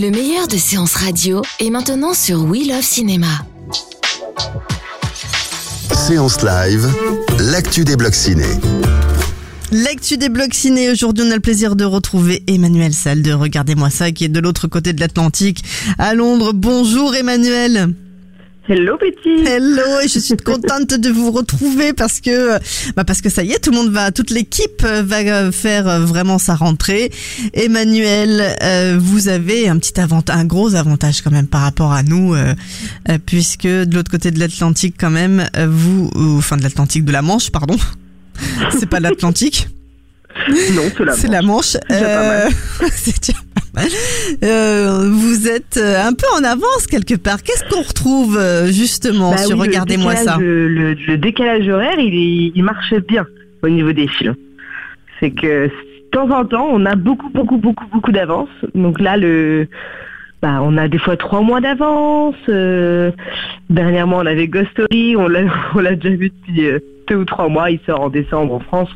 Le meilleur de séances radio est maintenant sur We Love Cinéma. Séance live, l'actu des blocs ciné. L'actu des blocs ciné. Aujourd'hui, on a le plaisir de retrouver Emmanuel Salle de Regardez-moi ça, qui est de l'autre côté de l'Atlantique, à Londres. Bonjour Emmanuel. Hello petit. Hello, et je suis contente de vous retrouver parce que, bah parce que ça y est, tout le monde va, toute l'équipe va faire vraiment sa rentrée. Emmanuel, euh, vous avez un petit avantage, un gros avantage quand même par rapport à nous, euh, euh, puisque de l'autre côté de l'Atlantique quand même, euh, vous, ou, enfin de l'Atlantique de la Manche, pardon. C'est pas l'Atlantique. Non, c'est la C'est la Manche. Euh, c'est. Euh, vous êtes euh, un peu en avance quelque part. Qu'est-ce qu'on retrouve euh, justement Bah sur oui, Regardez-moi ça Le, le décalage horaire, il, marche bien au niveau des films. C'est que de temps en temps, on a beaucoup, beaucoup, beaucoup, beaucoup d'avance. Donc là, le, bah, on a des fois trois mois d'avance. euh, dernièrement, on avait Ghost Story, on l'a, on l'a déjà vu depuis deux ou trois mois. Il sort en décembre en France.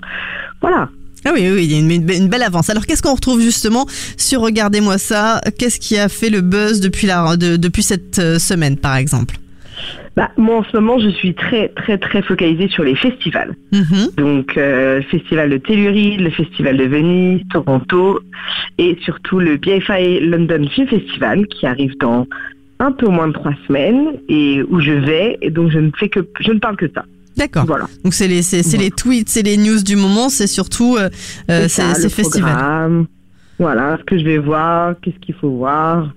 Voilà. Ah oui, oui, il y a une, une be- une belle avance. Alors qu'est-ce qu'on retrouve justement sur Regardez-moi ça? Qu'est-ce qui a fait le buzz depuis, la, de- depuis cette euh, semaine par exemple? Bah, moi, en ce moment, je suis très, très, très focalisée sur les festivals. Mhm. Donc, euh, le festival de Telluride, le festival de Venise, Toronto et surtout le BFI London Film Festival qui arrive dans un peu moins de trois semaines et où je vais et donc je ne fais que je ne parle que de ça. D'accord. Voilà. Donc c'est les, c'est, les tweets, c'est les news du moment, c'est surtout euh, euh, C'est c'est, ça, c'est le festival. programme. Voilà, ce que je vais voir, qu'est-ce qu'il faut voir.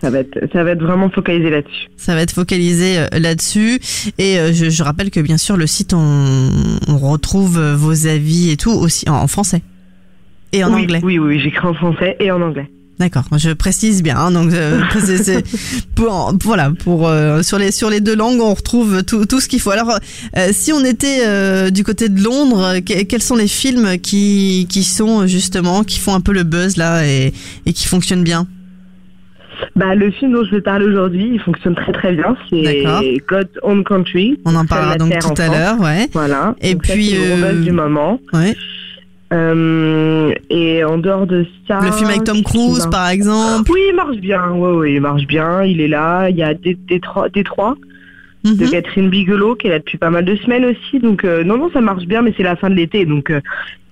Ça va être ça va être vraiment focalisé là-dessus. Ça va être focalisé euh, là-dessus. Et euh, je, je rappelle que bien sûr, le site, on, on retrouve vos avis et tout aussi en, en français. Et en oui, anglais. Oui, oui, j'écris en français et en anglais. D'accord, je précise bien. hein, donc euh, c'est, c'est- pour, voilà, pour euh, sur les sur les deux langues, on retrouve tout, tout ce qu'il faut. Alors, euh, si on était euh, du côté de Londres, que- quels sont les films qui qui sont justement qui font un peu le buzz là et et qui fonctionnent bien? Bah, le film dont je vais parler aujourd'hui, il fonctionne très très bien. C'est. God's Own Country. On en parlera donc tout à l'heure, ouais. Voilà. Et Donc ça, puis, c'est le euh, buzz du moment. Ouais. Euh, et en dehors de ça. Le film avec Tom Cruise, par exemple. Oui, il marche bien. Oui, oui, il marche bien. Il est là. Il y a des, des trois de Mhm. Catherine Bigelow qui est là depuis pas mal de semaines aussi. Donc euh, non, non, ça marche bien, mais c'est la fin de l'été. Donc euh,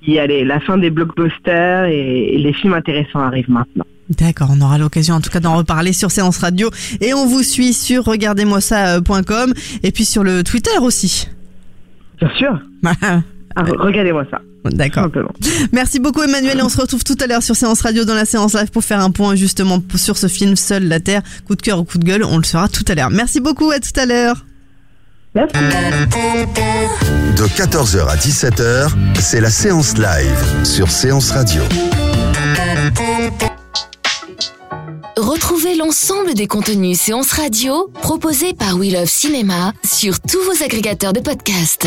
il y a les- la fin des blockbusters et, et les films intéressants arrivent maintenant. D'accord, on aura l'occasion en tout cas d'en reparler sur Séance Radio et on vous suit sur regardez-moi ça.com et puis sur le Twitter aussi. Bien sûr. Ah, Regardez-moi ça. D'accord. Merci beaucoup Emmanuel et on se retrouve tout à l'heure sur Séance Radio dans la séance live pour faire un point justement sur ce film Seul la Terre, coup de cœur ou coup de gueule, on le saura tout à l'heure. Merci beaucoup, à tout à l'heure. Merci. De 14h à 17h, c'est la séance live sur Séance Radio. Retrouvez l'ensemble des contenus séances radio proposés par We Love Cinéma sur tous vos agrégateurs de podcasts.